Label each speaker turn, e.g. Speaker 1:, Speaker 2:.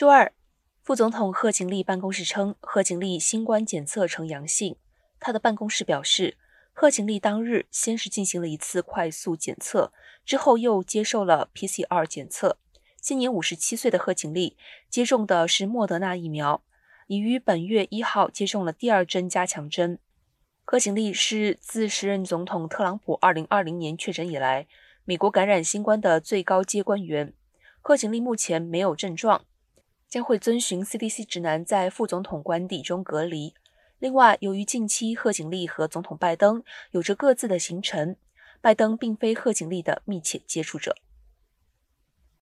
Speaker 1: 周二，副总统贺锦丽办公室称，贺锦丽新冠检测呈阳性。他的办公室表示，贺锦丽当日先是进行了一次快速检测，之后又接受了 PCR 检测。今年五十七岁的贺锦丽接种的是莫德纳疫苗，已于本月一号接种了第二针加强针。贺锦丽是自时任总统特朗普二零二零年确诊以来，美国感染新冠的最高阶官员。贺锦丽目前没有症状，将会遵循 CDC 指南在副总统官邸中隔离。另外，由于近期贺锦丽和总统拜登有着各自的行程，拜登并非贺锦丽的密切接触者。